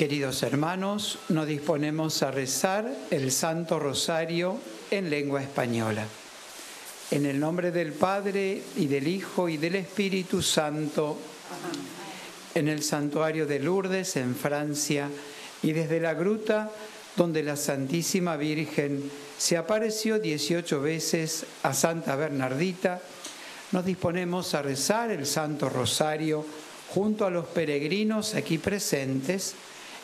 Queridos hermanos, nos disponemos a rezar el Santo Rosario en lengua española. En el nombre del Padre y del Hijo y del Espíritu Santo, en el santuario de Lourdes, en Francia, y desde la gruta donde la Santísima Virgen se apareció 18 veces a Santa Bernardita, nos disponemos a rezar el Santo Rosario junto a los peregrinos aquí presentes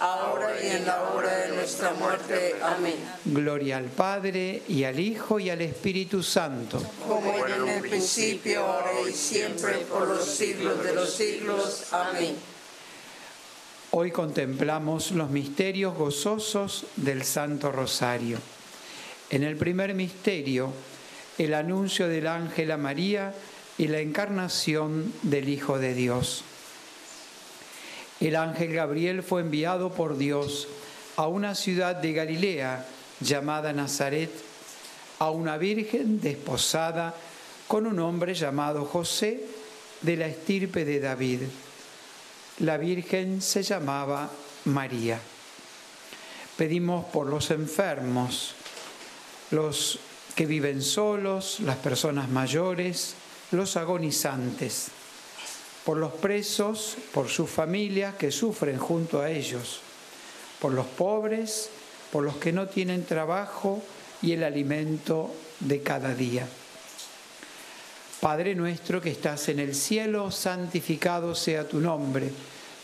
ahora y en la hora de nuestra muerte. Amén. Gloria al Padre y al Hijo y al Espíritu Santo. Como en el principio, ahora y siempre, por los siglos de los siglos. Amén. Hoy contemplamos los misterios gozosos del Santo Rosario. En el primer misterio, el anuncio del ángel a María y la encarnación del Hijo de Dios. El ángel Gabriel fue enviado por Dios a una ciudad de Galilea llamada Nazaret, a una virgen desposada con un hombre llamado José de la estirpe de David. La virgen se llamaba María. Pedimos por los enfermos, los que viven solos, las personas mayores, los agonizantes, por los presos, por sus familias que sufren junto a ellos, por los pobres, por los que no tienen trabajo y el alimento de cada día. Padre nuestro que estás en el cielo, santificado sea tu nombre.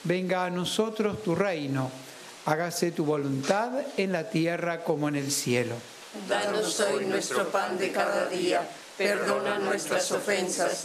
Venga a nosotros tu reino. Hágase tu voluntad en la tierra como en el cielo. Danos hoy nuestro pan de cada día. Perdona nuestras ofensas,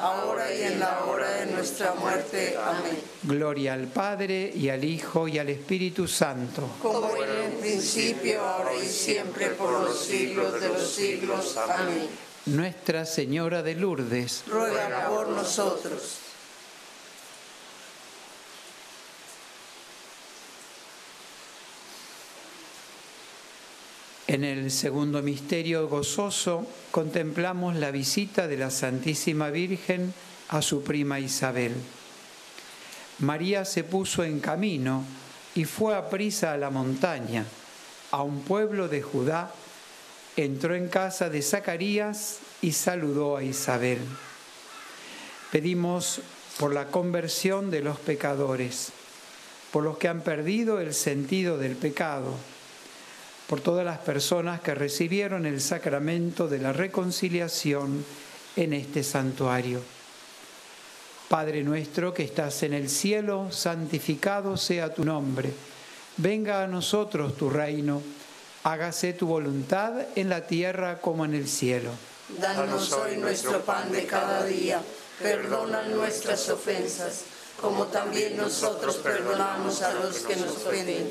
ahora y en la hora de nuestra muerte. Amén. Gloria al Padre y al Hijo y al Espíritu Santo. Como en el principio, ahora y siempre, por los siglos de los siglos. Amén. Nuestra Señora de Lourdes, Ruega por nosotros. En el segundo misterio gozoso contemplamos la visita de la Santísima Virgen a su prima Isabel. María se puso en camino y fue a prisa a la montaña, a un pueblo de Judá, entró en casa de Zacarías y saludó a Isabel. Pedimos por la conversión de los pecadores, por los que han perdido el sentido del pecado por todas las personas que recibieron el sacramento de la reconciliación en este santuario. Padre nuestro que estás en el cielo, santificado sea tu nombre. Venga a nosotros tu reino. Hágase tu voluntad en la tierra como en el cielo. Danos hoy nuestro pan de cada día. Perdona nuestras ofensas, como también nosotros perdonamos a los que nos ofenden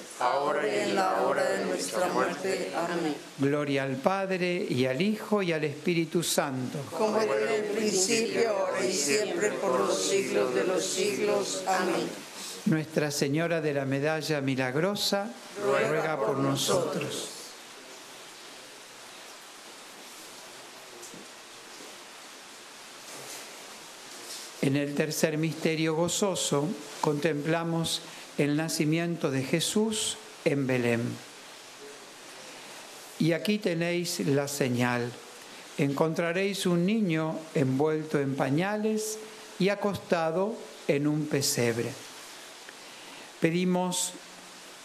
ahora y en la hora de nuestra muerte. Amén. Gloria al Padre y al Hijo y al Espíritu Santo. Como en el principio, ahora y siempre, por los siglos de los siglos. Amén. Nuestra Señora de la Medalla Milagrosa, ruega por nosotros. En el tercer misterio gozoso contemplamos el nacimiento de Jesús en Belén. Y aquí tenéis la señal. Encontraréis un niño envuelto en pañales y acostado en un pesebre. Pedimos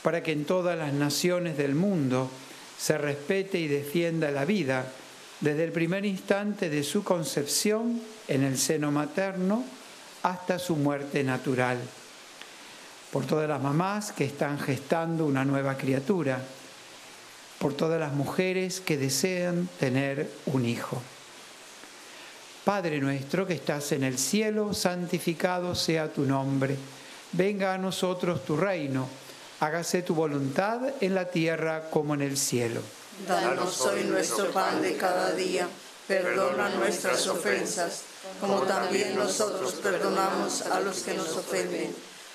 para que en todas las naciones del mundo se respete y defienda la vida desde el primer instante de su concepción en el seno materno hasta su muerte natural. Por todas las mamás que están gestando una nueva criatura, por todas las mujeres que desean tener un hijo. Padre nuestro que estás en el cielo, santificado sea tu nombre. Venga a nosotros tu reino. Hágase tu voluntad en la tierra como en el cielo. Danos hoy nuestro pan de cada día. Perdona nuestras ofensas, como también nosotros perdonamos a los que nos ofenden.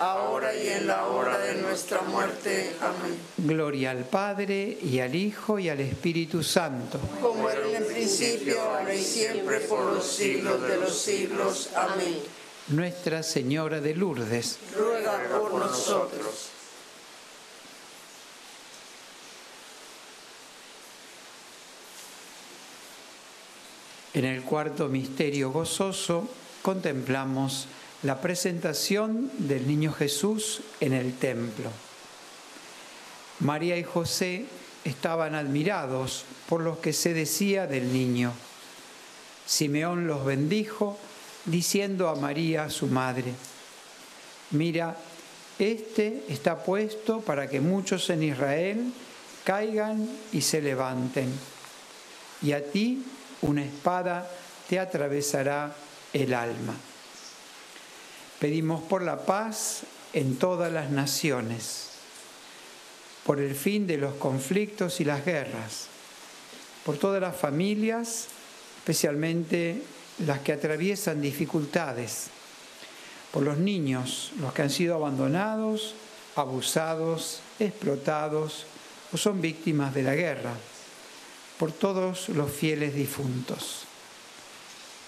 ahora y en la hora de nuestra muerte. Amén. Gloria al Padre, y al Hijo, y al Espíritu Santo. Como era en el principio, ahora y siempre, por los siglos de los siglos. Amén. Nuestra Señora de Lourdes, Ruega por nosotros. En el cuarto misterio gozoso contemplamos la presentación del niño Jesús en el templo. María y José estaban admirados por lo que se decía del niño. Simeón los bendijo diciendo a María, su madre, mira, este está puesto para que muchos en Israel caigan y se levanten, y a ti una espada te atravesará el alma. Pedimos por la paz en todas las naciones, por el fin de los conflictos y las guerras, por todas las familias, especialmente las que atraviesan dificultades, por los niños, los que han sido abandonados, abusados, explotados o son víctimas de la guerra por todos los fieles difuntos.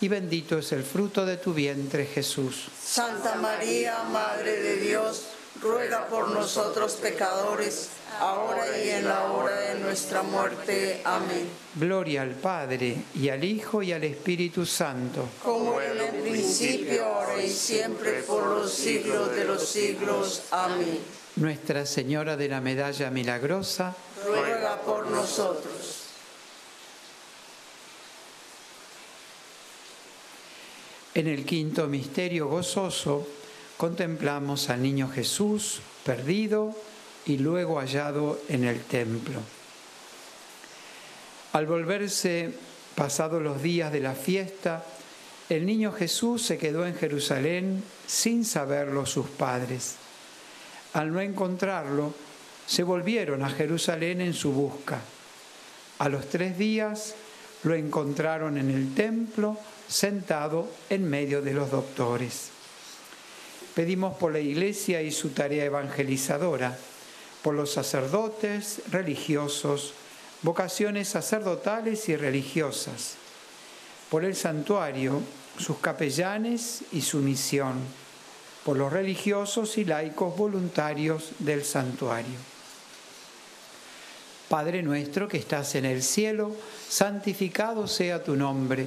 y bendito es el fruto de tu vientre Jesús. Santa María, Madre de Dios, ruega por nosotros pecadores, ahora y en la hora de nuestra muerte. Amén. Gloria al Padre, y al Hijo, y al Espíritu Santo. Como en el principio, ahora y siempre, por los siglos de los siglos. Amén. Nuestra Señora de la Medalla Milagrosa, ruega por nosotros. En el quinto misterio gozoso contemplamos al niño Jesús perdido y luego hallado en el templo. Al volverse pasados los días de la fiesta, el niño Jesús se quedó en Jerusalén sin saberlo sus padres. Al no encontrarlo, se volvieron a Jerusalén en su busca. A los tres días lo encontraron en el templo sentado en medio de los doctores. Pedimos por la Iglesia y su tarea evangelizadora, por los sacerdotes, religiosos, vocaciones sacerdotales y religiosas, por el santuario, sus capellanes y su misión, por los religiosos y laicos voluntarios del santuario. Padre nuestro que estás en el cielo, santificado sea tu nombre,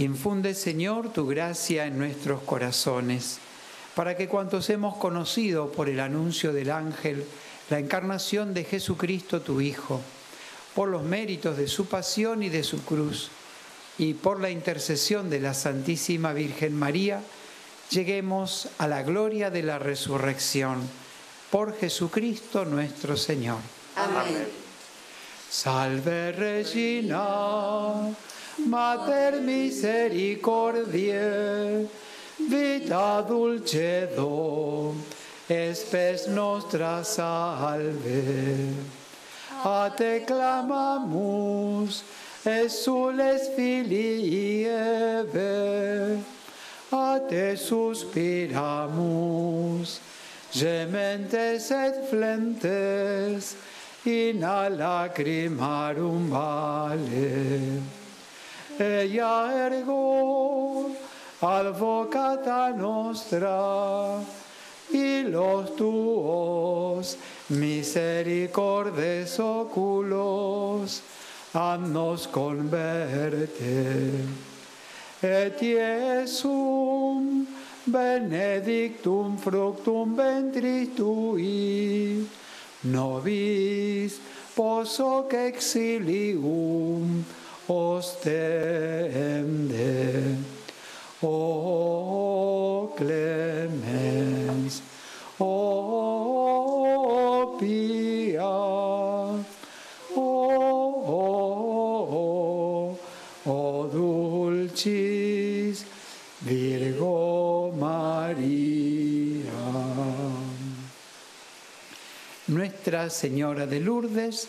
Infunde, Señor, tu gracia en nuestros corazones, para que cuantos hemos conocido por el anuncio del ángel, la encarnación de Jesucristo tu Hijo, por los méritos de su pasión y de su cruz, y por la intercesión de la Santísima Virgen María, lleguemos a la gloria de la resurrección. Por Jesucristo nuestro Señor. Amén. Salve Regina, Mater misericordiae, vita dulcedo, espes nostra salve. A te clamamus, exules filii Eve, a te suspiramus, gementes et flentes, in a lacrimarum vale. Ella ergo advocata nostra, y los tuos misericordes oculos, nos converte. Et Iesum benedictum fructum ventris tui, nobis posoc exilium ostende. O clemens, o pia, o, o dulcis Virgo María. Nuestra Señora de Lourdes,